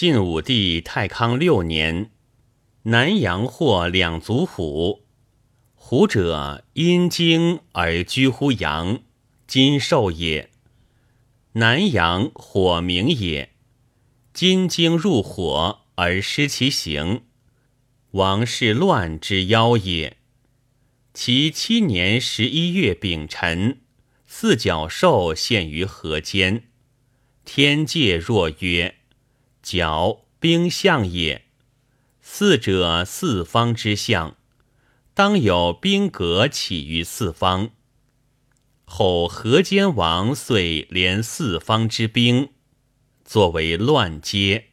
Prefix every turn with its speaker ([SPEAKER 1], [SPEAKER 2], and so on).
[SPEAKER 1] 晋武帝太康六年，南阳获两族虎，虎者因经而居乎阳，金兽也。南阳火明也，金精入火而失其形，王室乱之妖也。其七年十一月丙辰，四角兽现于河间。天界若曰：“角兵象也。四者四方之象，当有兵革起于四方。后河间王遂连四方之兵，作为乱阶。